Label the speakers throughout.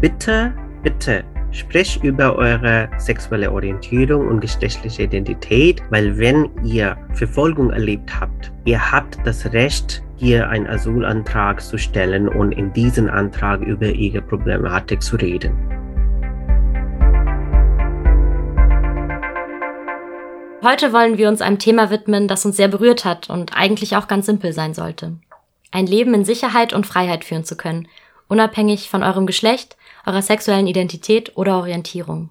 Speaker 1: Bitte, bitte Sprecht über eure sexuelle Orientierung und geschlechtliche Identität, weil wenn ihr Verfolgung erlebt habt, ihr habt das Recht, hier einen Asylantrag zu stellen und in diesem Antrag über ihre Problematik zu reden.
Speaker 2: Heute wollen wir uns einem Thema widmen, das uns sehr berührt hat und eigentlich auch ganz simpel sein sollte. Ein Leben in Sicherheit und Freiheit führen zu können, unabhängig von eurem Geschlecht, eurer sexuellen Identität oder Orientierung.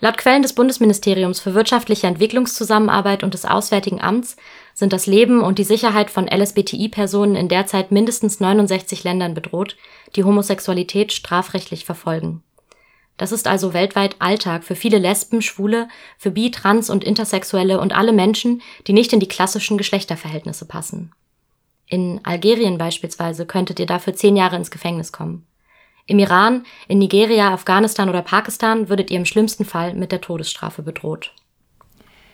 Speaker 2: Laut Quellen des Bundesministeriums für wirtschaftliche Entwicklungszusammenarbeit und des Auswärtigen Amts sind das Leben und die Sicherheit von LSBTI-Personen in derzeit mindestens 69 Ländern bedroht, die Homosexualität strafrechtlich verfolgen. Das ist also weltweit Alltag für viele Lesben, Schwule, für Bi-, Trans- und Intersexuelle und alle Menschen, die nicht in die klassischen Geschlechterverhältnisse passen. In Algerien beispielsweise könntet ihr dafür zehn Jahre ins Gefängnis kommen. Im Iran, in Nigeria, Afghanistan oder Pakistan würdet ihr im schlimmsten Fall mit der Todesstrafe bedroht.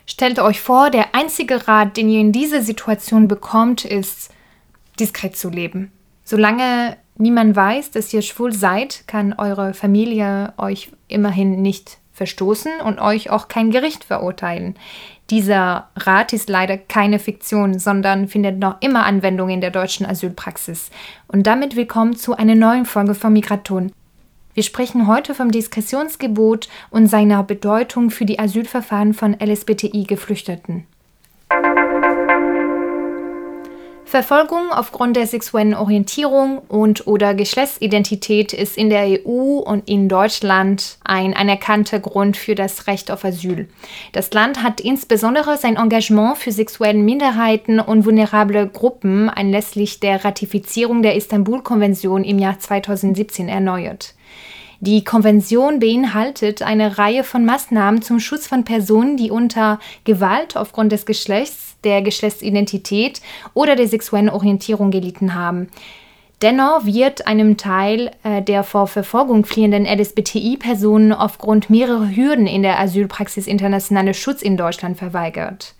Speaker 3: Stellt euch vor, der einzige Rat, den ihr in dieser Situation bekommt, ist, diskret zu leben. Solange niemand weiß, dass ihr schwul seid, kann eure Familie euch immerhin nicht verstoßen und euch auch kein Gericht verurteilen. Dieser Rat ist leider keine Fiktion, sondern findet noch immer Anwendung in der deutschen Asylpraxis. Und damit willkommen zu einer neuen Folge von Migraton. Wir sprechen heute vom Diskretionsgebot und seiner Bedeutung für die Asylverfahren von LSBTI-Geflüchteten. Verfolgung aufgrund der sexuellen Orientierung und oder Geschlechtsidentität ist in der EU und in Deutschland ein anerkannter Grund für das Recht auf Asyl. Das Land hat insbesondere sein Engagement für sexuelle Minderheiten und vulnerable Gruppen anlässlich der Ratifizierung der Istanbul-Konvention im Jahr 2017 erneuert. Die Konvention beinhaltet eine Reihe von Maßnahmen zum Schutz von Personen, die unter Gewalt aufgrund des Geschlechts der Geschlechtsidentität oder der sexuellen Orientierung gelitten haben. Dennoch wird einem Teil äh, der vor Verfolgung fliehenden LSBTI-Personen aufgrund mehrerer Hürden in der Asylpraxis internationale Schutz in Deutschland verweigert.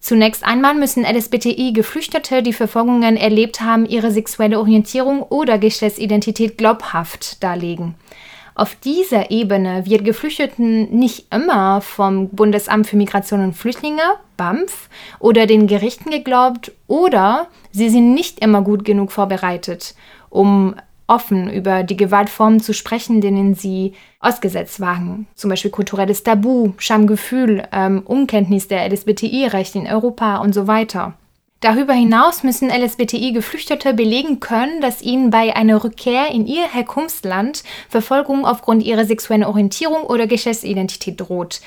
Speaker 3: Zunächst einmal müssen LSBTI-Geflüchtete, die Verfolgungen erlebt haben, ihre sexuelle Orientierung oder Geschlechtsidentität glaubhaft darlegen. Auf dieser Ebene wird Geflüchteten nicht immer vom Bundesamt für Migration und Flüchtlinge, BAMF, oder den Gerichten geglaubt oder sie sind nicht immer gut genug vorbereitet, um offen über die Gewaltformen zu sprechen, denen sie ausgesetzt waren. Zum Beispiel kulturelles Tabu, Schamgefühl, ähm, Unkenntnis der LSBTI-Rechte in Europa und so weiter. Darüber hinaus müssen LSBTI-Geflüchtete belegen können, dass ihnen bei einer Rückkehr in ihr Herkunftsland Verfolgung aufgrund ihrer sexuellen Orientierung oder Geschlechtsidentität droht.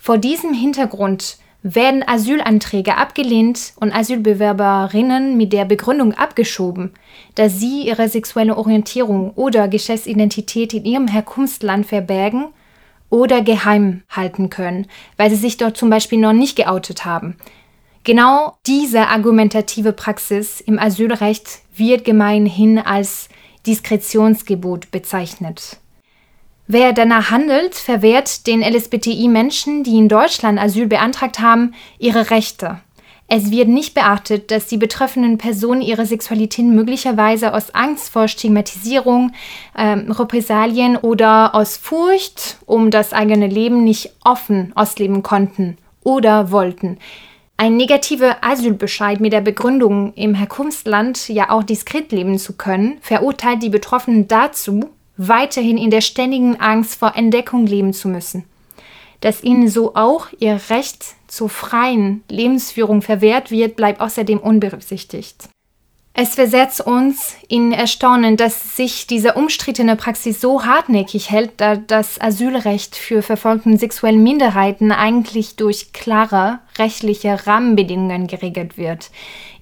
Speaker 3: Vor diesem Hintergrund werden Asylanträge abgelehnt und Asylbewerberinnen mit der Begründung abgeschoben, dass sie ihre sexuelle Orientierung oder Geschlechtsidentität in ihrem Herkunftsland verbergen oder geheim halten können, weil sie sich dort zum Beispiel noch nicht geoutet haben. Genau diese argumentative Praxis im Asylrecht wird gemeinhin als Diskretionsgebot bezeichnet. Wer danach handelt, verwehrt den LSBTI-Menschen, die in Deutschland Asyl beantragt haben, ihre Rechte. Es wird nicht beachtet, dass die betroffenen Personen ihre Sexualität möglicherweise aus Angst vor Stigmatisierung, ähm, Repressalien oder aus Furcht um das eigene Leben nicht offen ausleben konnten oder wollten. Ein negativer Asylbescheid mit der Begründung, im Herkunftsland ja auch diskret leben zu können, verurteilt die Betroffenen dazu, weiterhin in der ständigen Angst vor Entdeckung leben zu müssen. Dass ihnen so auch ihr Recht zur freien Lebensführung verwehrt wird, bleibt außerdem unberücksichtigt. Es versetzt uns in Erstaunen, dass sich diese umstrittene Praxis so hartnäckig hält, da das Asylrecht für verfolgten sexuellen Minderheiten eigentlich durch klare rechtliche Rahmenbedingungen geregelt wird.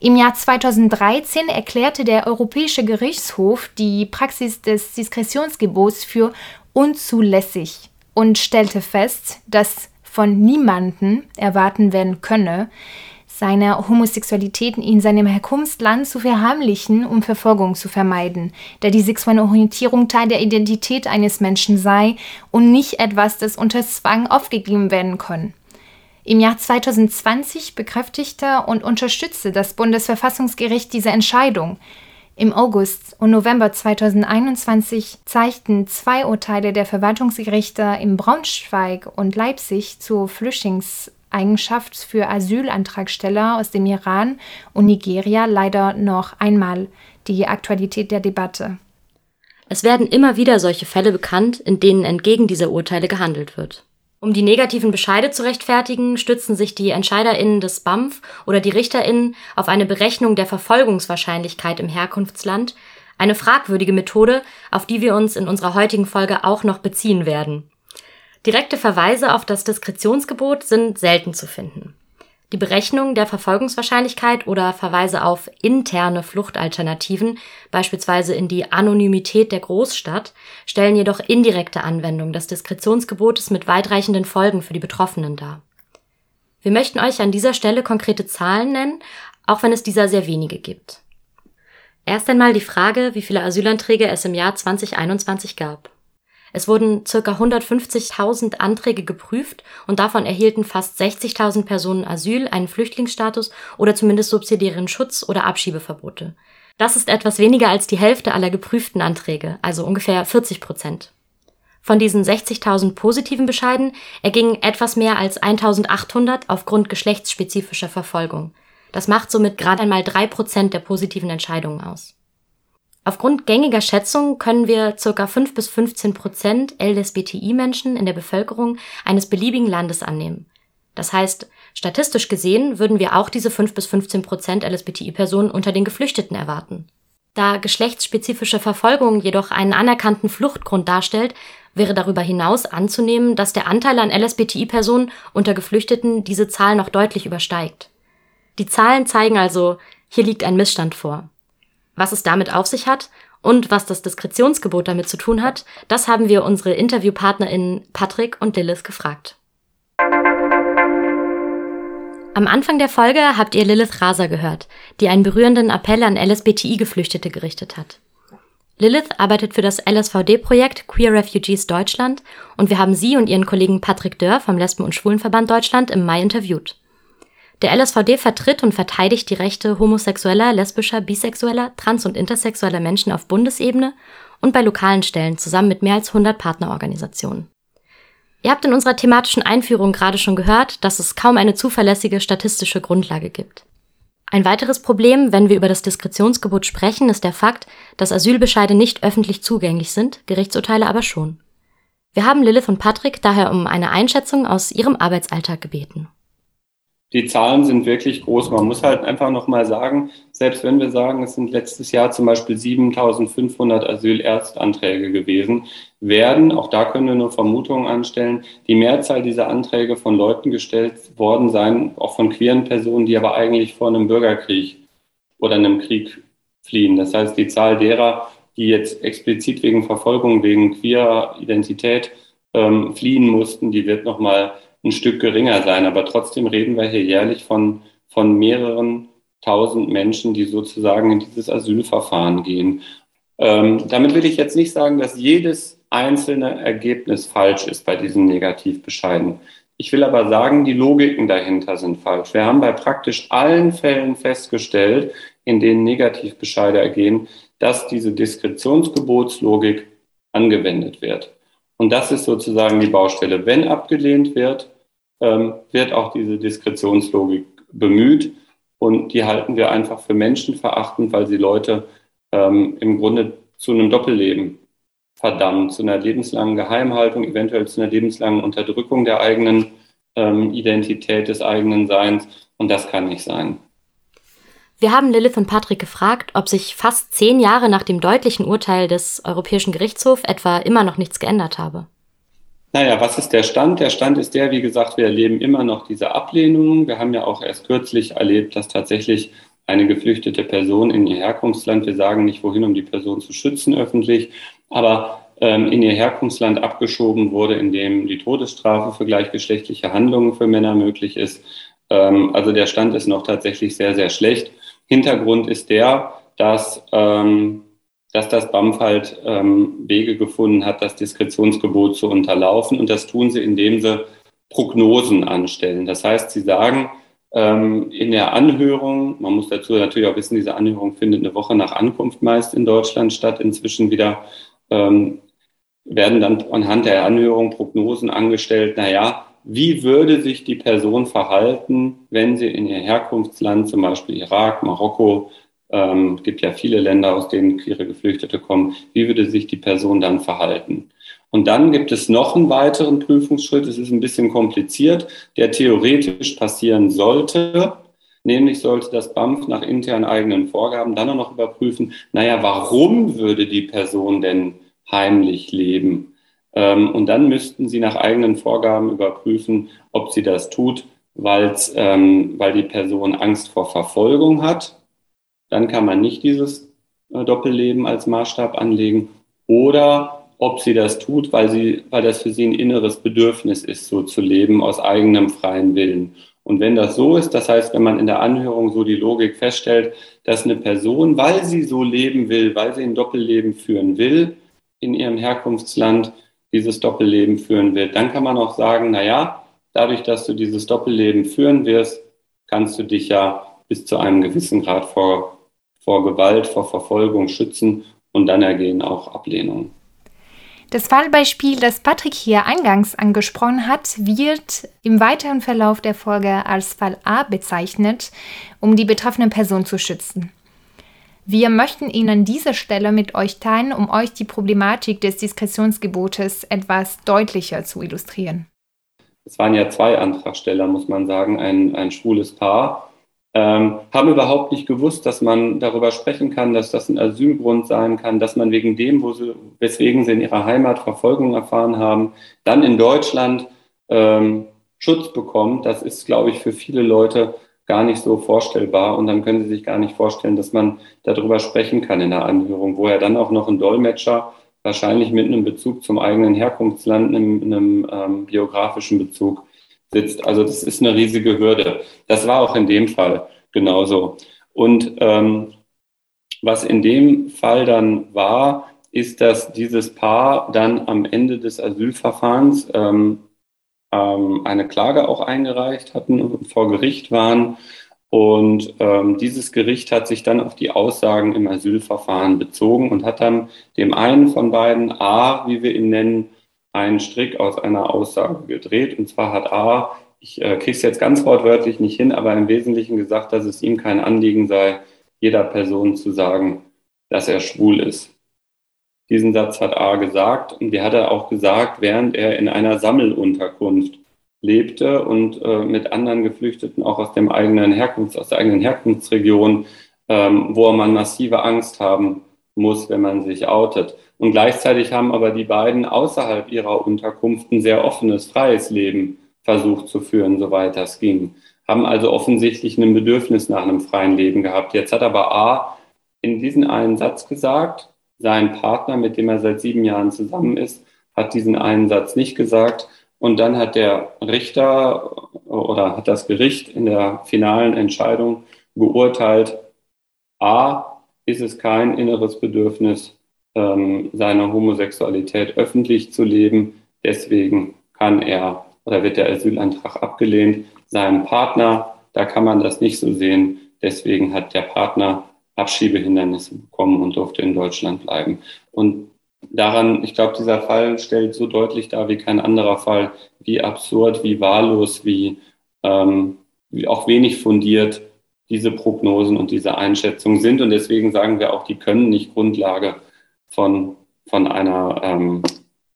Speaker 3: Im Jahr 2013 erklärte der Europäische Gerichtshof die Praxis des Diskretionsgebots für unzulässig und stellte fest, dass von niemanden erwarten werden könne, seine Homosexualität in seinem Herkunftsland zu verheimlichen, um Verfolgung zu vermeiden, da die sexuelle Orientierung Teil der Identität eines Menschen sei und nicht etwas, das unter Zwang aufgegeben werden kann. Im Jahr 2020 bekräftigte und unterstützte das Bundesverfassungsgericht diese Entscheidung. Im August und November 2021 zeigten zwei Urteile der Verwaltungsgerichte in Braunschweig und Leipzig zur Flüchtlingseigenschaft für Asylantragsteller aus dem Iran und Nigeria leider noch einmal die Aktualität der Debatte.
Speaker 2: Es werden immer wieder solche Fälle bekannt, in denen entgegen dieser Urteile gehandelt wird. Um die negativen Bescheide zu rechtfertigen, stützen sich die EntscheiderInnen des BAMF oder die RichterInnen auf eine Berechnung der Verfolgungswahrscheinlichkeit im Herkunftsland, eine fragwürdige Methode, auf die wir uns in unserer heutigen Folge auch noch beziehen werden. Direkte Verweise auf das Diskretionsgebot sind selten zu finden. Die Berechnung der Verfolgungswahrscheinlichkeit oder Verweise auf interne Fluchtalternativen, beispielsweise in die Anonymität der Großstadt, stellen jedoch indirekte Anwendung des Diskretionsgebotes mit weitreichenden Folgen für die Betroffenen dar. Wir möchten euch an dieser Stelle konkrete Zahlen nennen, auch wenn es dieser sehr wenige gibt. Erst einmal die Frage, wie viele Asylanträge es im Jahr 2021 gab. Es wurden circa 150.000 Anträge geprüft und davon erhielten fast 60.000 Personen Asyl, einen Flüchtlingsstatus oder zumindest subsidiären Schutz oder Abschiebeverbote. Das ist etwas weniger als die Hälfte aller geprüften Anträge, also ungefähr 40 Prozent. Von diesen 60.000 positiven Bescheiden ergingen etwas mehr als 1.800 aufgrund geschlechtsspezifischer Verfolgung. Das macht somit gerade einmal drei Prozent der positiven Entscheidungen aus. Aufgrund gängiger Schätzungen können wir ca. 5 bis 15 Prozent LSBTI-Menschen in der Bevölkerung eines beliebigen Landes annehmen. Das heißt, statistisch gesehen würden wir auch diese 5 bis 15 Prozent LSBTI-Personen unter den Geflüchteten erwarten. Da geschlechtsspezifische Verfolgung jedoch einen anerkannten Fluchtgrund darstellt, wäre darüber hinaus anzunehmen, dass der Anteil an LSBTI-Personen unter Geflüchteten diese Zahl noch deutlich übersteigt. Die Zahlen zeigen also, hier liegt ein Missstand vor. Was es damit auf sich hat und was das Diskretionsgebot damit zu tun hat, das haben wir unsere InterviewpartnerInnen Patrick und Lilith gefragt. Am Anfang der Folge habt ihr Lilith Raser gehört, die einen berührenden Appell an LSBTI-Geflüchtete gerichtet hat. Lilith arbeitet für das LSVD-Projekt Queer Refugees Deutschland und wir haben sie und ihren Kollegen Patrick Dörr vom Lesben- und Schwulenverband Deutschland im Mai interviewt. Der LSVD vertritt und verteidigt die Rechte homosexueller, lesbischer, bisexueller, trans- und intersexueller Menschen auf Bundesebene und bei lokalen Stellen zusammen mit mehr als 100 Partnerorganisationen. Ihr habt in unserer thematischen Einführung gerade schon gehört, dass es kaum eine zuverlässige statistische Grundlage gibt. Ein weiteres Problem, wenn wir über das Diskretionsgebot sprechen, ist der Fakt, dass Asylbescheide nicht öffentlich zugänglich sind, Gerichtsurteile aber schon. Wir haben Lilith und Patrick daher um eine Einschätzung aus ihrem Arbeitsalltag gebeten
Speaker 4: die Zahlen sind wirklich groß. Man muss halt einfach nochmal sagen, selbst wenn wir sagen, es sind letztes Jahr zum Beispiel 7500 Asylerstanträge gewesen, werden, auch da können wir nur Vermutungen anstellen, die Mehrzahl dieser Anträge von Leuten gestellt worden sein, auch von queeren Personen, die aber eigentlich vor einem Bürgerkrieg oder einem Krieg fliehen. Das heißt, die Zahl derer, die jetzt explizit wegen Verfolgung, wegen queerer Identität ähm, fliehen mussten, die wird nochmal ein Stück geringer sein. Aber trotzdem reden wir hier jährlich von, von mehreren tausend Menschen, die sozusagen in dieses Asylverfahren gehen. Ähm, damit will ich jetzt nicht sagen, dass jedes einzelne Ergebnis falsch ist bei diesen Negativbescheiden. Ich will aber sagen, die Logiken dahinter sind falsch. Wir haben bei praktisch allen Fällen festgestellt, in denen Negativbescheide ergehen, dass diese Diskretionsgebotslogik angewendet wird. Und das ist sozusagen die Baustelle. Wenn abgelehnt wird, ähm, wird auch diese Diskretionslogik bemüht. Und die halten wir einfach für menschenverachtend, weil sie Leute ähm, im Grunde zu einem Doppelleben verdammen, zu einer lebenslangen Geheimhaltung, eventuell zu einer lebenslangen Unterdrückung der eigenen ähm, Identität, des eigenen Seins. Und das kann nicht sein.
Speaker 2: Wir haben Lilith und Patrick gefragt, ob sich fast zehn Jahre nach dem deutlichen Urteil des Europäischen Gerichtshofs etwa immer noch nichts geändert habe.
Speaker 4: Naja, was ist der Stand? Der Stand ist der, wie gesagt, wir erleben immer noch diese Ablehnungen. Wir haben ja auch erst kürzlich erlebt, dass tatsächlich eine geflüchtete Person in ihr Herkunftsland, wir sagen nicht wohin, um die Person zu schützen öffentlich, aber ähm, in ihr Herkunftsland abgeschoben wurde, in dem die Todesstrafe für gleichgeschlechtliche Handlungen für Männer möglich ist. Ähm, also der Stand ist noch tatsächlich sehr, sehr schlecht. Hintergrund ist der, dass, ähm, dass das BAMF halt ähm, Wege gefunden hat, das Diskretionsgebot zu unterlaufen. Und das tun sie, indem sie Prognosen anstellen. Das heißt, sie sagen, ähm, in der Anhörung, man muss dazu natürlich auch wissen, diese Anhörung findet eine Woche nach Ankunft meist in Deutschland statt, inzwischen wieder ähm, werden dann anhand der Anhörung Prognosen angestellt, naja, wie würde sich die Person verhalten, wenn sie in ihr Herkunftsland, zum Beispiel Irak, Marokko, ähm, gibt ja viele Länder, aus denen queere Geflüchtete kommen, wie würde sich die Person dann verhalten? Und dann gibt es noch einen weiteren Prüfungsschritt, es ist ein bisschen kompliziert, der theoretisch passieren sollte. Nämlich sollte das BAMF nach internen eigenen Vorgaben dann auch noch überprüfen, naja, warum würde die Person denn heimlich leben? Ähm, und dann müssten sie nach eigenen Vorgaben überprüfen, ob sie das tut, ähm, weil die Person Angst vor Verfolgung hat. Dann kann man nicht dieses äh, Doppelleben als Maßstab anlegen. Oder ob sie das tut, weil, sie, weil das für sie ein inneres Bedürfnis ist, so zu leben, aus eigenem freien Willen. Und wenn das so ist, das heißt, wenn man in der Anhörung so die Logik feststellt, dass eine Person, weil sie so leben will, weil sie ein Doppelleben führen will, in ihrem Herkunftsland dieses Doppelleben führen will, dann kann man auch sagen, na ja, dadurch, dass du dieses Doppelleben führen wirst, kannst du dich ja bis zu einem gewissen Grad vor, vor Gewalt, vor Verfolgung schützen und dann ergehen auch Ablehnungen.
Speaker 3: Das Fallbeispiel, das Patrick hier eingangs angesprochen hat, wird im weiteren Verlauf der Folge als Fall A bezeichnet, um die betroffene Person zu schützen. Wir möchten ihn an dieser Stelle mit euch teilen, um euch die Problematik des Diskretionsgebotes etwas deutlicher zu illustrieren.
Speaker 4: Es waren ja zwei Antragsteller, muss man sagen, ein, ein schwules Paar ähm, haben überhaupt nicht gewusst, dass man darüber sprechen kann, dass das ein Asylgrund sein kann, dass man wegen dem, sie, weswegen sie in ihrer Heimat Verfolgung erfahren haben, dann in Deutschland ähm, Schutz bekommt. Das ist, glaube ich, für viele Leute gar nicht so vorstellbar. Und dann können sie sich gar nicht vorstellen, dass man darüber sprechen kann in der Anhörung, wo er dann auch noch ein Dolmetscher wahrscheinlich mit einem Bezug zum eigenen Herkunftsland, einem, einem ähm, biografischen Bezug sitzt. Also das ist eine riesige Hürde. Das war auch in dem Fall genauso. Und ähm, was in dem Fall dann war, ist, dass dieses Paar dann am Ende des Asylverfahrens ähm, ähm, eine Klage auch eingereicht hatten und vor Gericht waren. Und ähm, dieses Gericht hat sich dann auf die Aussagen im Asylverfahren bezogen und hat dann dem einen von beiden, A, wie wir ihn nennen, einen Strick aus einer Aussage gedreht. Und zwar hat A, ich äh, kriege es jetzt ganz wortwörtlich nicht hin, aber im Wesentlichen gesagt, dass es ihm kein Anliegen sei, jeder Person zu sagen, dass er schwul ist. Diesen Satz hat A gesagt und die hat er auch gesagt, während er in einer Sammelunterkunft lebte und äh, mit anderen Geflüchteten auch aus dem eigenen Herkunfts, aus der eigenen Herkunftsregion, ähm, wo man massive Angst haben muss, wenn man sich outet. Und gleichzeitig haben aber die beiden außerhalb ihrer Unterkunft ein sehr offenes, freies Leben versucht zu führen, soweit das ging. Haben also offensichtlich ein Bedürfnis nach einem freien Leben gehabt. Jetzt hat aber A in diesen einen Satz gesagt, sein Partner, mit dem er seit sieben Jahren zusammen ist, hat diesen einen Satz nicht gesagt. Und dann hat der Richter oder hat das Gericht in der finalen Entscheidung geurteilt, A, ist es kein inneres Bedürfnis, ähm, seine Homosexualität öffentlich zu leben. Deswegen kann er oder wird der Asylantrag abgelehnt. Seinem Partner, da kann man das nicht so sehen. Deswegen hat der Partner Abschiebehindernisse bekommen und durfte in Deutschland bleiben. Und daran, ich glaube, dieser Fall stellt so deutlich dar wie kein anderer Fall, wie absurd, wie wahllos, wie, ähm, wie auch wenig fundiert diese Prognosen und diese Einschätzungen sind. Und deswegen sagen wir auch, die können nicht Grundlage von, von, einer, ähm,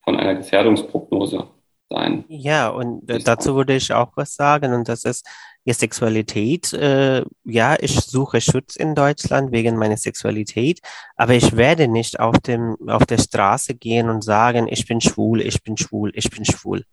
Speaker 4: von einer Gefährdungsprognose sein.
Speaker 1: Ja, und äh, dazu würde ich auch was sagen, und das ist die Sexualität. Äh, ja, ich suche Schutz in Deutschland wegen meiner Sexualität, aber ich werde nicht auf, dem, auf der Straße gehen und sagen, ich bin schwul, ich bin schwul, ich bin schwul.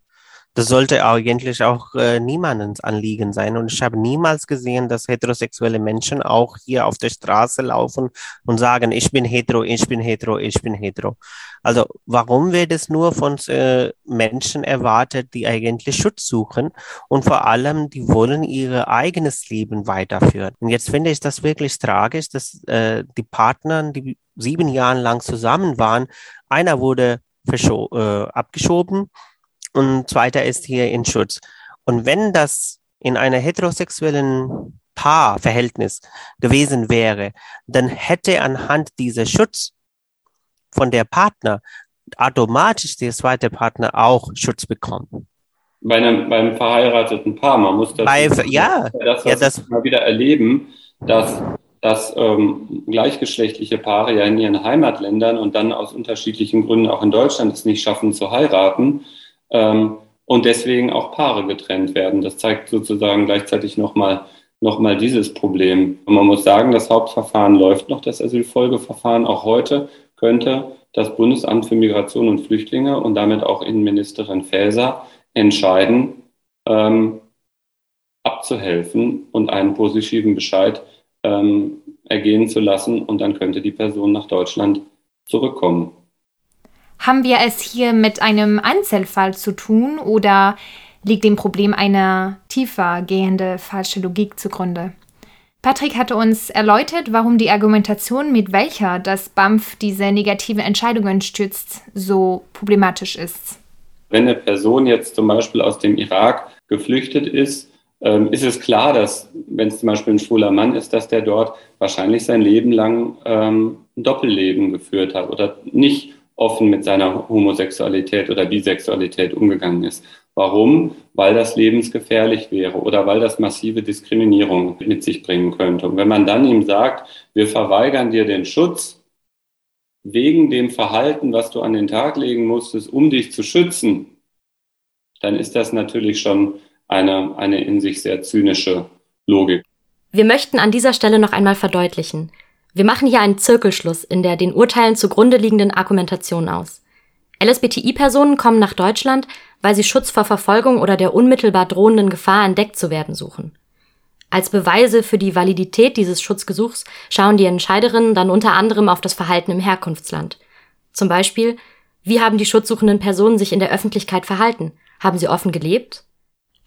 Speaker 1: Das sollte eigentlich auch äh, niemandens Anliegen sein. Und ich habe niemals gesehen, dass heterosexuelle Menschen auch hier auf der Straße laufen und sagen, ich bin hetero, ich bin hetero, ich bin hetero. Also warum wird es nur von äh, Menschen erwartet, die eigentlich Schutz suchen und vor allem, die wollen ihr eigenes Leben weiterführen? Und jetzt finde ich das wirklich tragisch, dass äh, die Partner, die sieben Jahre lang zusammen waren, einer wurde äh, abgeschoben und zweiter ist hier in Schutz. Und wenn das in einer heterosexuellen Paarverhältnis gewesen wäre, dann hätte anhand dieser Schutz von der Partner automatisch der zweite Partner auch Schutz bekommen.
Speaker 4: Bei einem, beim verheirateten Paar, man muss das,
Speaker 1: Bei, ja,
Speaker 4: das,
Speaker 1: ja, das
Speaker 4: mal wieder erleben, dass, dass ähm, gleichgeschlechtliche Paare ja in ihren Heimatländern und dann aus unterschiedlichen Gründen auch in Deutschland es nicht schaffen zu heiraten ähm, und deswegen auch Paare getrennt werden. Das zeigt sozusagen gleichzeitig nochmal noch mal dieses Problem. Und man muss sagen, das Hauptverfahren läuft noch, das Asylfolgeverfahren. Auch heute könnte das Bundesamt für Migration und Flüchtlinge und damit auch Innenministerin Faeser entscheiden, ähm, abzuhelfen und einen positiven Bescheid ähm, ergehen zu lassen und dann könnte die Person nach Deutschland zurückkommen.
Speaker 3: Haben wir es hier mit einem Einzelfall zu tun oder liegt dem Problem eine tiefer gehende falsche Logik zugrunde? Patrick hatte uns erläutert, warum die Argumentation, mit welcher das BAMF diese negative Entscheidungen stützt, so problematisch ist.
Speaker 4: Wenn eine Person jetzt zum Beispiel aus dem Irak geflüchtet ist, ähm, ist es klar, dass, wenn es zum Beispiel ein schwuler Mann ist, dass der dort wahrscheinlich sein Leben lang ähm, ein Doppelleben geführt hat oder nicht offen mit seiner Homosexualität oder Bisexualität umgegangen ist. Warum? Weil das lebensgefährlich wäre oder weil das massive Diskriminierung mit sich bringen könnte. Und wenn man dann ihm sagt, wir verweigern dir den Schutz wegen dem Verhalten, was du an den Tag legen musstest, um dich zu schützen, dann ist das natürlich schon eine, eine in sich sehr zynische Logik.
Speaker 2: Wir möchten an dieser Stelle noch einmal verdeutlichen. Wir machen hier einen Zirkelschluss in der den Urteilen zugrunde liegenden Argumentation aus. LSBTI-Personen kommen nach Deutschland, weil sie Schutz vor Verfolgung oder der unmittelbar drohenden Gefahr entdeckt zu werden suchen. Als Beweise für die Validität dieses Schutzgesuchs schauen die Entscheiderinnen dann unter anderem auf das Verhalten im Herkunftsland. Zum Beispiel, wie haben die schutzsuchenden Personen sich in der Öffentlichkeit verhalten? Haben sie offen gelebt?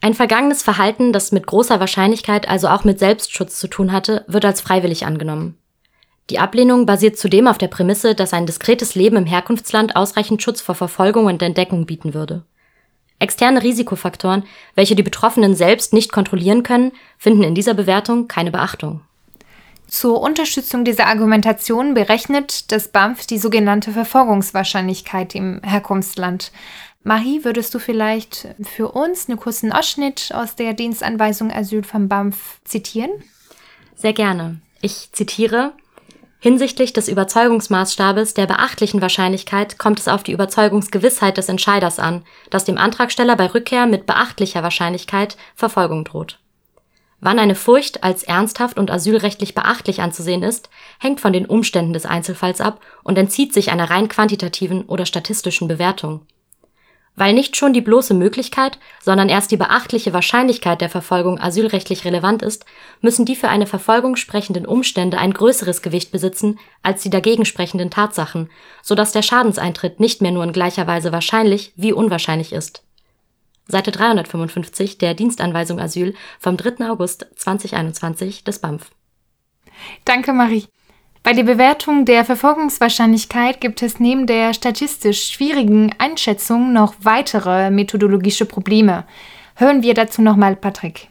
Speaker 2: Ein vergangenes Verhalten, das mit großer Wahrscheinlichkeit also auch mit Selbstschutz zu tun hatte, wird als freiwillig angenommen. Die Ablehnung basiert zudem auf der Prämisse, dass ein diskretes Leben im Herkunftsland ausreichend Schutz vor Verfolgung und Entdeckung bieten würde. Externe Risikofaktoren, welche die Betroffenen selbst nicht kontrollieren können, finden in dieser Bewertung keine Beachtung.
Speaker 3: Zur Unterstützung dieser Argumentation berechnet das BAMF die sogenannte Verfolgungswahrscheinlichkeit im Herkunftsland. Marie, würdest du vielleicht für uns einen kurzen Ausschnitt aus der Dienstanweisung Asyl vom BAMF zitieren?
Speaker 2: Sehr gerne. Ich zitiere Hinsichtlich des Überzeugungsmaßstabes der beachtlichen Wahrscheinlichkeit kommt es auf die Überzeugungsgewissheit des Entscheiders an, dass dem Antragsteller bei Rückkehr mit beachtlicher Wahrscheinlichkeit Verfolgung droht. Wann eine Furcht als ernsthaft und asylrechtlich beachtlich anzusehen ist, hängt von den Umständen des Einzelfalls ab und entzieht sich einer rein quantitativen oder statistischen Bewertung weil nicht schon die bloße Möglichkeit, sondern erst die beachtliche Wahrscheinlichkeit der Verfolgung asylrechtlich relevant ist, müssen die für eine Verfolgung sprechenden Umstände ein größeres Gewicht besitzen als die dagegen sprechenden Tatsachen, so dass der Schadenseintritt nicht mehr nur in gleicher Weise wahrscheinlich wie unwahrscheinlich ist. Seite 355 der Dienstanweisung Asyl vom 3. August 2021 des BAMF.
Speaker 3: Danke, Marie. Bei der Bewertung der Verfolgungswahrscheinlichkeit gibt es neben der statistisch schwierigen Einschätzung noch weitere methodologische Probleme. Hören wir dazu nochmal Patrick.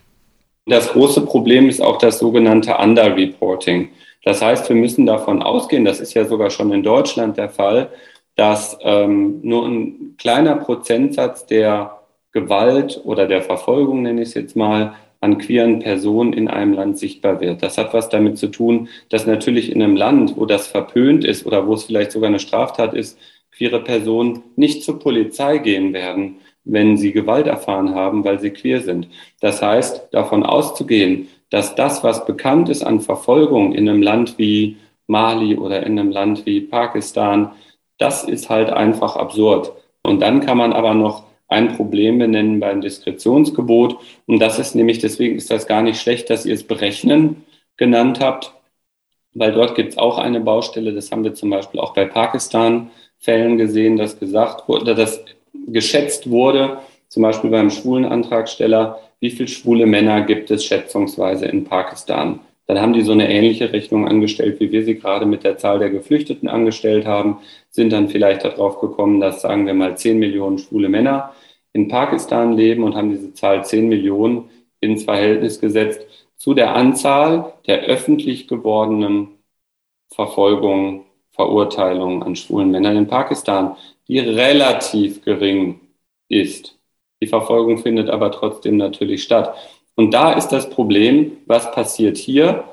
Speaker 4: Das große Problem ist auch das sogenannte Underreporting. Das heißt, wir müssen davon ausgehen, das ist ja sogar schon in Deutschland der Fall, dass ähm, nur ein kleiner Prozentsatz der Gewalt oder der Verfolgung, nenne ich es jetzt mal, an queeren Personen in einem Land sichtbar wird. Das hat was damit zu tun, dass natürlich in einem Land, wo das verpönt ist oder wo es vielleicht sogar eine Straftat ist, queere Personen nicht zur Polizei gehen werden, wenn sie Gewalt erfahren haben, weil sie queer sind. Das heißt, davon auszugehen, dass das, was bekannt ist an Verfolgung in einem Land wie Mali oder in einem Land wie Pakistan, das ist halt einfach absurd. Und dann kann man aber noch ein Problem benennen beim Diskretionsgebot. Und das ist nämlich, deswegen ist das gar nicht schlecht, dass ihr es berechnen genannt habt, weil dort gibt es auch eine Baustelle. Das haben wir zum Beispiel auch bei Pakistan-Fällen gesehen, dass gesagt wurde, dass geschätzt wurde, zum Beispiel beim schwulen Antragsteller, wie viele schwule Männer gibt es schätzungsweise in Pakistan. Dann haben die so eine ähnliche Rechnung angestellt, wie wir sie gerade mit der Zahl der Geflüchteten angestellt haben, sind dann vielleicht darauf gekommen, dass, sagen wir mal, 10 Millionen schwule Männer in Pakistan leben und haben diese Zahl 10 Millionen ins Verhältnis gesetzt zu der Anzahl der öffentlich gewordenen Verfolgungen, Verurteilungen an schwulen Männern in Pakistan, die relativ gering ist. Die Verfolgung findet aber trotzdem natürlich statt. Und da ist das Problem, was passiert hier?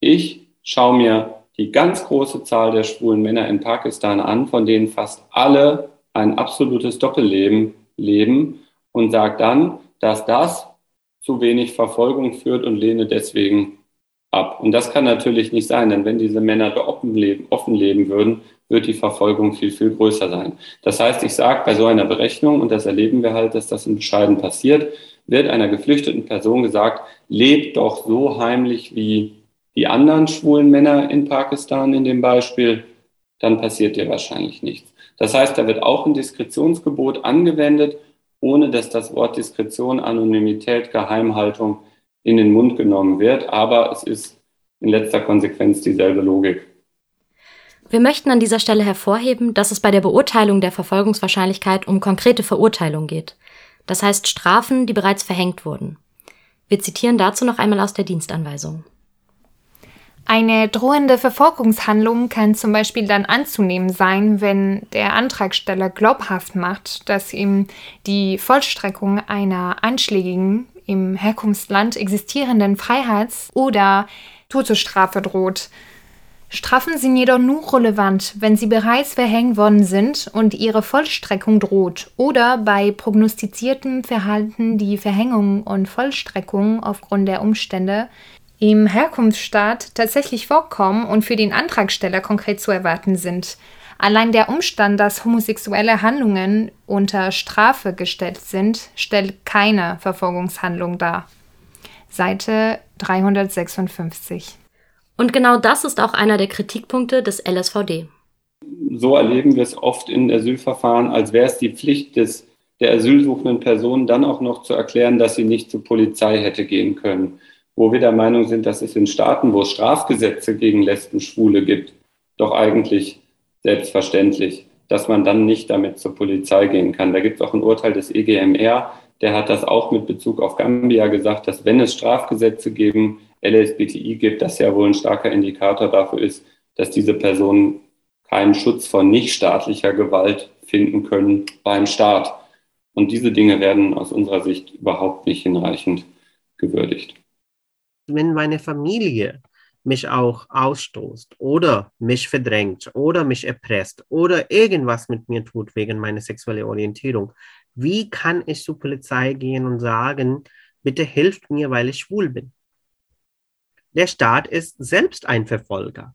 Speaker 4: Ich schaue mir die ganz große Zahl der schwulen Männer in Pakistan an, von denen fast alle ein absolutes Doppelleben leben und sage dann, dass das zu wenig Verfolgung führt und lehne deswegen ab. Und das kann natürlich nicht sein, denn wenn diese Männer offen leben, offen leben würden, wird die Verfolgung viel, viel größer sein. Das heißt, ich sage bei so einer Berechnung, und das erleben wir halt, dass das in Bescheiden passiert, wird einer geflüchteten Person gesagt, lebt doch so heimlich wie die anderen schwulen Männer in Pakistan in dem Beispiel, dann passiert dir wahrscheinlich nichts. Das heißt, da wird auch ein Diskretionsgebot angewendet, ohne dass das Wort Diskretion, Anonymität, Geheimhaltung in den Mund genommen wird. Aber es ist in letzter Konsequenz dieselbe Logik.
Speaker 2: Wir möchten an dieser Stelle hervorheben, dass es bei der Beurteilung der Verfolgungswahrscheinlichkeit um konkrete Verurteilung geht. Das heißt Strafen, die bereits verhängt wurden. Wir zitieren dazu noch einmal aus der Dienstanweisung.
Speaker 3: Eine drohende Verfolgungshandlung kann zum Beispiel dann anzunehmen sein, wenn der Antragsteller glaubhaft macht, dass ihm die Vollstreckung einer anschlägigen, im Herkunftsland existierenden Freiheits- oder Todesstrafe droht. Strafen sind jedoch nur relevant, wenn sie bereits verhängt worden sind und ihre Vollstreckung droht oder bei prognostiziertem Verhalten die Verhängung und Vollstreckung aufgrund der Umstände im Herkunftsstaat tatsächlich vorkommen und für den Antragsteller konkret zu erwarten sind. Allein der Umstand, dass homosexuelle Handlungen unter Strafe gestellt sind, stellt keine Verfolgungshandlung dar. Seite 356.
Speaker 2: Und genau das ist auch einer der Kritikpunkte des LSVD.
Speaker 4: So erleben wir es oft in Asylverfahren, als wäre es die Pflicht des, der asylsuchenden Person dann auch noch zu erklären, dass sie nicht zur Polizei hätte gehen können wo wir der Meinung sind, dass es in Staaten, wo es Strafgesetze gegen Lesben, Schwule gibt, doch eigentlich selbstverständlich, dass man dann nicht damit zur Polizei gehen kann. Da gibt es auch ein Urteil des EGMR, der hat das auch mit Bezug auf Gambia gesagt, dass wenn es Strafgesetze gegen LSBTI gibt, das ja wohl ein starker Indikator dafür ist, dass diese Personen keinen Schutz von nichtstaatlicher Gewalt finden können beim Staat. Und diese Dinge werden aus unserer Sicht überhaupt nicht hinreichend gewürdigt
Speaker 1: wenn meine Familie mich auch ausstoßt oder mich verdrängt oder mich erpresst oder irgendwas mit mir tut wegen meiner sexuellen Orientierung, wie kann ich zur Polizei gehen und sagen, bitte hilft mir, weil ich schwul bin? Der Staat ist selbst ein Verfolger.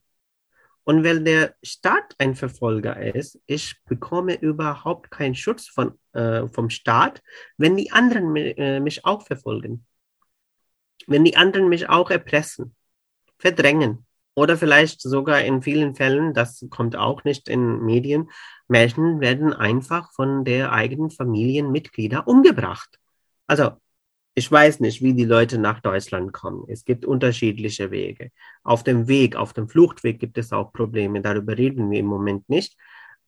Speaker 1: Und wenn der Staat ein Verfolger ist, ich bekomme überhaupt keinen Schutz von, äh, vom Staat, wenn die anderen äh, mich auch verfolgen wenn die anderen mich auch erpressen, verdrängen oder vielleicht sogar in vielen Fällen, das kommt auch nicht in Medien, Menschen werden einfach von der eigenen Familienmitglieder umgebracht. Also ich weiß nicht, wie die Leute nach Deutschland kommen. Es gibt unterschiedliche Wege. Auf dem Weg, auf dem Fluchtweg gibt es auch Probleme. Darüber reden wir im Moment nicht.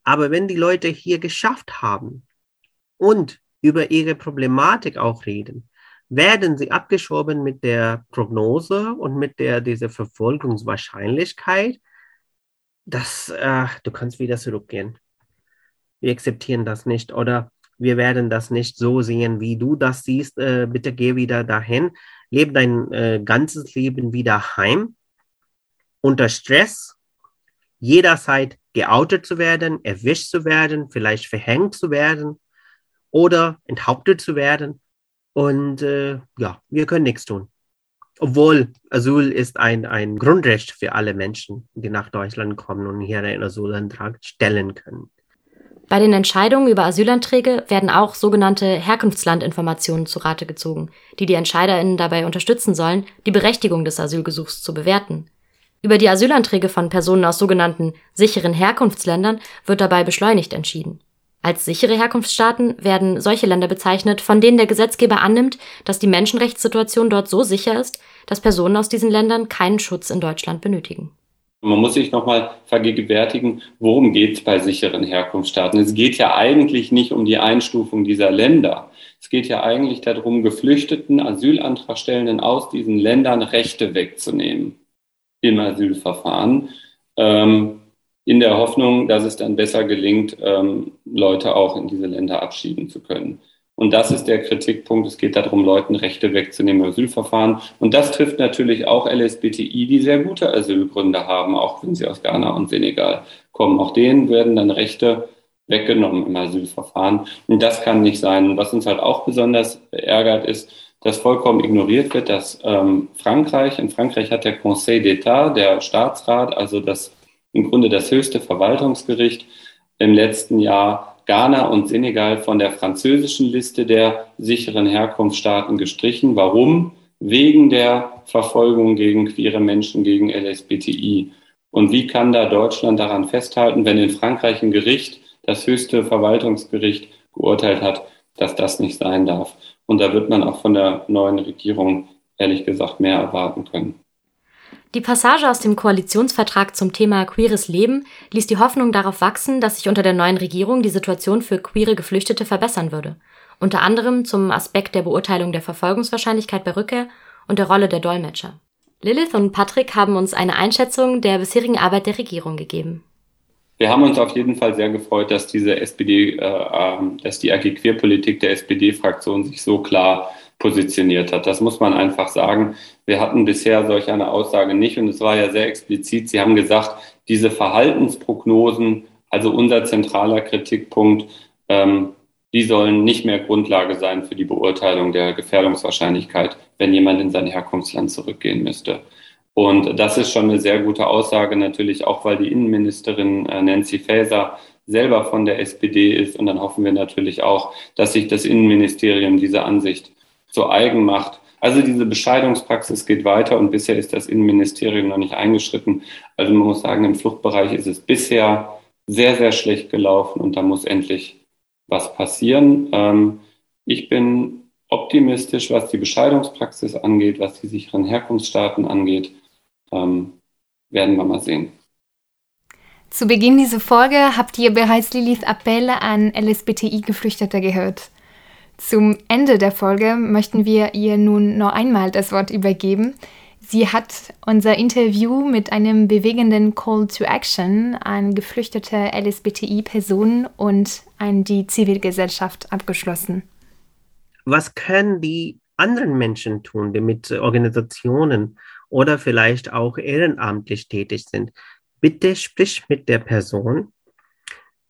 Speaker 1: Aber wenn die Leute hier geschafft haben und über ihre Problematik auch reden, werden sie abgeschoben mit der Prognose und mit der dieser Verfolgungswahrscheinlichkeit, dass äh, du kannst wieder zurückgehen. Wir akzeptieren das nicht oder wir werden das nicht so sehen, wie du das siehst. Äh, bitte geh wieder dahin, lebe dein äh, ganzes Leben wieder heim, unter Stress, jederzeit geoutet zu werden, erwischt zu werden, vielleicht verhängt zu werden oder enthauptet zu werden und äh, ja, wir können nichts tun. Obwohl Asyl ist ein, ein Grundrecht für alle Menschen, die nach Deutschland kommen und hier einen Asylantrag stellen können.
Speaker 2: Bei den Entscheidungen über Asylanträge werden auch sogenannte Herkunftslandinformationen zu Rate gezogen, die die EntscheiderInnen dabei unterstützen sollen, die Berechtigung des Asylgesuchs zu bewerten. Über die Asylanträge von Personen aus sogenannten sicheren Herkunftsländern wird dabei beschleunigt entschieden. Als sichere Herkunftsstaaten werden solche Länder bezeichnet, von denen der Gesetzgeber annimmt, dass die Menschenrechtssituation dort so sicher ist, dass Personen aus diesen Ländern keinen Schutz in Deutschland benötigen.
Speaker 4: Man muss sich nochmal vergegenwärtigen, worum geht es bei sicheren Herkunftsstaaten. Es geht ja eigentlich nicht um die Einstufung dieser Länder. Es geht ja eigentlich darum, Geflüchteten, Asylantragstellenden aus diesen Ländern Rechte wegzunehmen im Asylverfahren, ähm, in der Hoffnung, dass es dann besser gelingt, ähm, Leute auch in diese Länder abschieben zu können. Und das ist der Kritikpunkt. Es geht darum, Leuten Rechte wegzunehmen im Asylverfahren. Und das trifft natürlich auch LSBTI, die sehr gute Asylgründe haben, auch wenn sie aus Ghana und Senegal kommen. Auch denen werden dann Rechte weggenommen im Asylverfahren. Und das kann nicht sein. Und was uns halt auch besonders ärgert, ist, dass vollkommen ignoriert wird, dass ähm, Frankreich, in Frankreich hat der Conseil d'État, der Staatsrat, also das im Grunde das höchste Verwaltungsgericht, im letzten Jahr Ghana und Senegal von der französischen Liste der sicheren Herkunftsstaaten gestrichen. Warum? Wegen der Verfolgung gegen queere Menschen, gegen LSBTI. Und wie kann da Deutschland daran festhalten, wenn in Frankreich ein Gericht, das höchste Verwaltungsgericht, geurteilt hat, dass das nicht sein darf? Und da wird man auch von der neuen Regierung ehrlich gesagt mehr erwarten können.
Speaker 2: Die Passage aus dem Koalitionsvertrag zum Thema queeres Leben ließ die Hoffnung darauf wachsen, dass sich unter der neuen Regierung die Situation für queere Geflüchtete verbessern würde. Unter anderem zum Aspekt der Beurteilung der Verfolgungswahrscheinlichkeit bei Rückkehr und der Rolle der Dolmetscher. Lilith und Patrick haben uns eine Einschätzung der bisherigen Arbeit der Regierung gegeben.
Speaker 4: Wir haben uns auf jeden Fall sehr gefreut, dass diese SPD, äh, dass die AG Queerpolitik der SPD-Fraktion sich so klar positioniert hat. Das muss man einfach sagen. Wir hatten bisher solch eine Aussage nicht und es war ja sehr explizit. Sie haben gesagt, diese Verhaltensprognosen, also unser zentraler Kritikpunkt, ähm, die sollen nicht mehr Grundlage sein für die Beurteilung der Gefährdungswahrscheinlichkeit, wenn jemand in sein Herkunftsland zurückgehen müsste. Und das ist schon eine sehr gute Aussage, natürlich auch, weil die Innenministerin äh, Nancy Faeser selber von der SPD ist. Und dann hoffen wir natürlich auch, dass sich das Innenministerium diese Ansicht zu eigen macht. Also diese Bescheidungspraxis geht weiter und bisher ist das Innenministerium noch nicht eingeschritten. Also man muss sagen, im Fluchtbereich ist es bisher sehr, sehr schlecht gelaufen und da muss endlich was passieren. Ähm, ich bin optimistisch, was die Bescheidungspraxis angeht, was die sicheren Herkunftsstaaten angeht. Ähm, werden wir mal sehen.
Speaker 3: Zu Beginn dieser Folge habt ihr bereits Lilith Appell an LSBTI-Geflüchtete gehört. Zum Ende der Folge möchten wir ihr nun noch einmal das Wort übergeben. Sie hat unser Interview mit einem bewegenden Call to Action an geflüchtete LSBTI-Personen und an die Zivilgesellschaft abgeschlossen.
Speaker 1: Was können die anderen Menschen tun, die mit Organisationen oder vielleicht auch ehrenamtlich tätig sind? Bitte sprich mit der Person.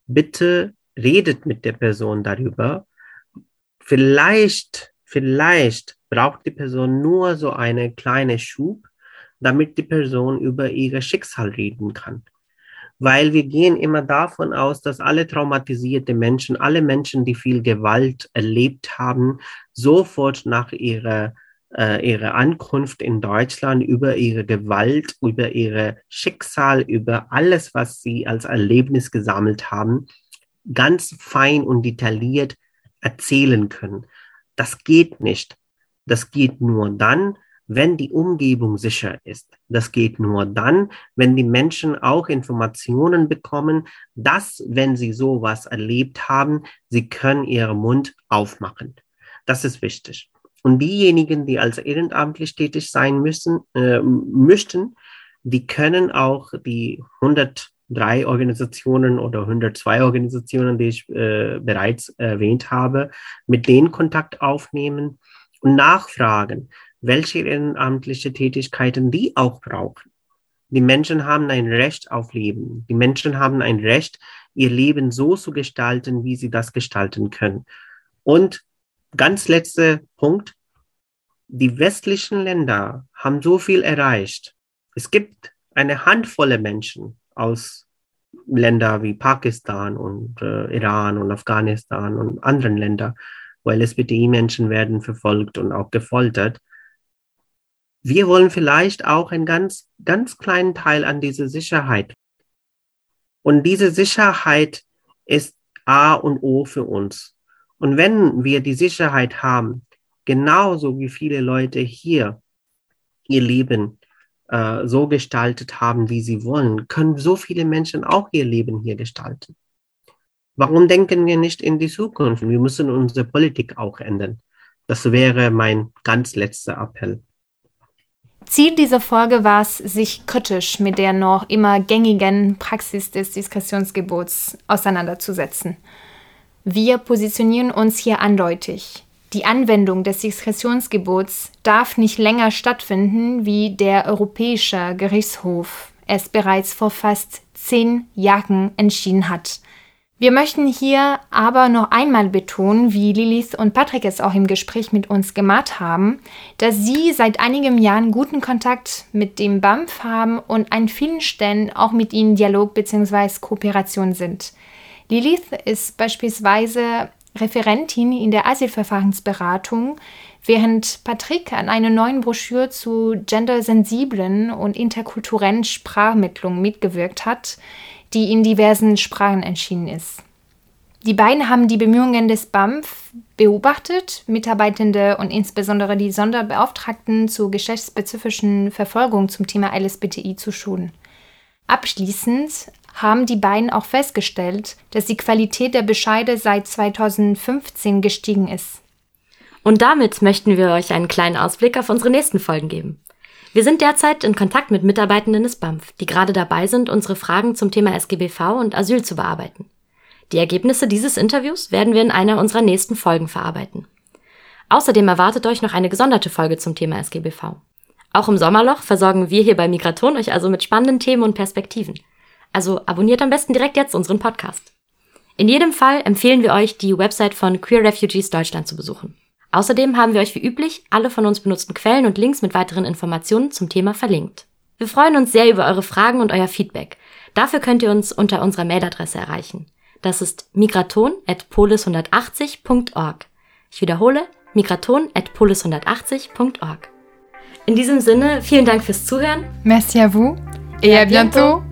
Speaker 1: Bitte redet mit der Person darüber Vielleicht, vielleicht braucht die Person nur so eine kleine Schub, damit die Person über ihr Schicksal reden kann. Weil wir gehen immer davon aus, dass alle traumatisierte Menschen, alle Menschen, die viel Gewalt erlebt haben, sofort nach ihrer, äh, ihrer Ankunft in Deutschland über ihre Gewalt, über ihr Schicksal, über alles, was sie als Erlebnis gesammelt haben, ganz fein und detailliert erzählen können. Das geht nicht. Das geht nur dann, wenn die Umgebung sicher ist. Das geht nur dann, wenn die Menschen auch Informationen bekommen, dass, wenn sie sowas erlebt haben, sie können ihren Mund aufmachen. Das ist wichtig. Und diejenigen, die als ehrenamtlich tätig sein müssen, äh, möchten, die können auch die 100 drei Organisationen oder 102 Organisationen, die ich äh, bereits erwähnt habe, mit denen Kontakt aufnehmen und nachfragen, welche ehrenamtliche Tätigkeiten die auch brauchen. Die Menschen haben ein Recht auf Leben. Die Menschen haben ein Recht, ihr Leben so zu gestalten, wie sie das gestalten können. Und ganz letzter Punkt. Die westlichen Länder haben so viel erreicht. Es gibt eine Handvolle Menschen, aus Ländern wie Pakistan und äh, Iran und Afghanistan und anderen Ländern, wo LSBTI-Menschen werden verfolgt und auch gefoltert. Wir wollen vielleicht auch einen ganz, ganz kleinen Teil an diese Sicherheit. Und diese Sicherheit ist A und O für uns. Und wenn wir die Sicherheit haben, genauso wie viele Leute hier ihr Leben äh, so gestaltet haben, wie sie wollen, können so viele Menschen auch ihr Leben hier gestalten. Warum denken wir nicht in die Zukunft? Wir müssen unsere Politik auch ändern. Das wäre mein ganz letzter Appell.
Speaker 3: Ziel dieser Folge war es, sich kritisch mit der noch immer gängigen Praxis des Diskretionsgebots auseinanderzusetzen. Wir positionieren uns hier eindeutig. Die Anwendung des Diskretionsgebots darf nicht länger stattfinden, wie der Europäische Gerichtshof es bereits vor fast zehn Jahren entschieden hat. Wir möchten hier aber noch einmal betonen, wie Lilith und Patrick es auch im Gespräch mit uns gemacht haben, dass sie seit einigen Jahren guten Kontakt mit dem BAMF haben und an vielen Stellen auch mit ihnen Dialog bzw. Kooperation sind. Lilith ist beispielsweise Referentin in der Asylverfahrensberatung, während Patrick an einer neuen Broschüre zu gendersensiblen und interkulturellen Sprachmittlungen mitgewirkt hat, die in diversen Sprachen erschienen ist. Die beiden haben die Bemühungen des BAMF beobachtet, Mitarbeitende und insbesondere die Sonderbeauftragten zur geschlechtsspezifischen Verfolgung zum Thema LSBTI zu schulen. Abschließend haben die beiden auch festgestellt, dass die Qualität der Bescheide seit 2015 gestiegen ist.
Speaker 2: Und damit möchten wir euch einen kleinen Ausblick auf unsere nächsten Folgen geben. Wir sind derzeit in Kontakt mit Mitarbeitenden des BAMF, die gerade dabei sind, unsere Fragen zum Thema SGBV und Asyl zu bearbeiten. Die Ergebnisse dieses Interviews werden wir in einer unserer nächsten Folgen verarbeiten. Außerdem erwartet euch noch eine gesonderte Folge zum Thema SGBV. Auch im Sommerloch versorgen wir hier bei Migraton euch also mit spannenden Themen und Perspektiven. Also abonniert am besten direkt jetzt unseren Podcast. In jedem Fall empfehlen wir euch, die Website von Queer Refugees Deutschland zu besuchen. Außerdem haben wir euch wie üblich alle von uns benutzten Quellen und Links mit weiteren Informationen zum Thema verlinkt. Wir freuen uns sehr über eure Fragen und euer Feedback. Dafür könnt ihr uns unter unserer Mailadresse erreichen. Das ist migraton@polis180.org. Ich wiederhole, migraton@polis180.org. In diesem Sinne, vielen Dank fürs Zuhören.
Speaker 3: Merci à vous et, à bientôt.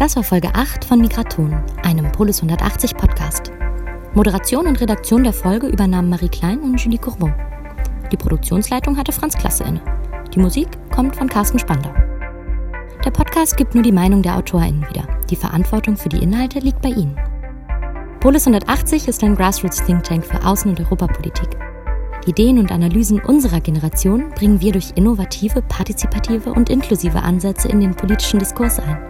Speaker 2: Das war Folge 8 von Migraton, einem Polis 180 Podcast. Moderation und Redaktion der Folge übernahmen Marie Klein und Julie Courbon. Die Produktionsleitung hatte Franz Klasse inne. Die Musik kommt von Carsten Spandau. Der Podcast gibt nur die Meinung der AutorInnen wieder. Die Verantwortung für die Inhalte liegt bei Ihnen. Polis 180 ist ein Grassroots-Think Tank für Außen- und Europapolitik. Ideen und Analysen unserer Generation bringen wir durch innovative, partizipative und inklusive Ansätze in den politischen Diskurs ein.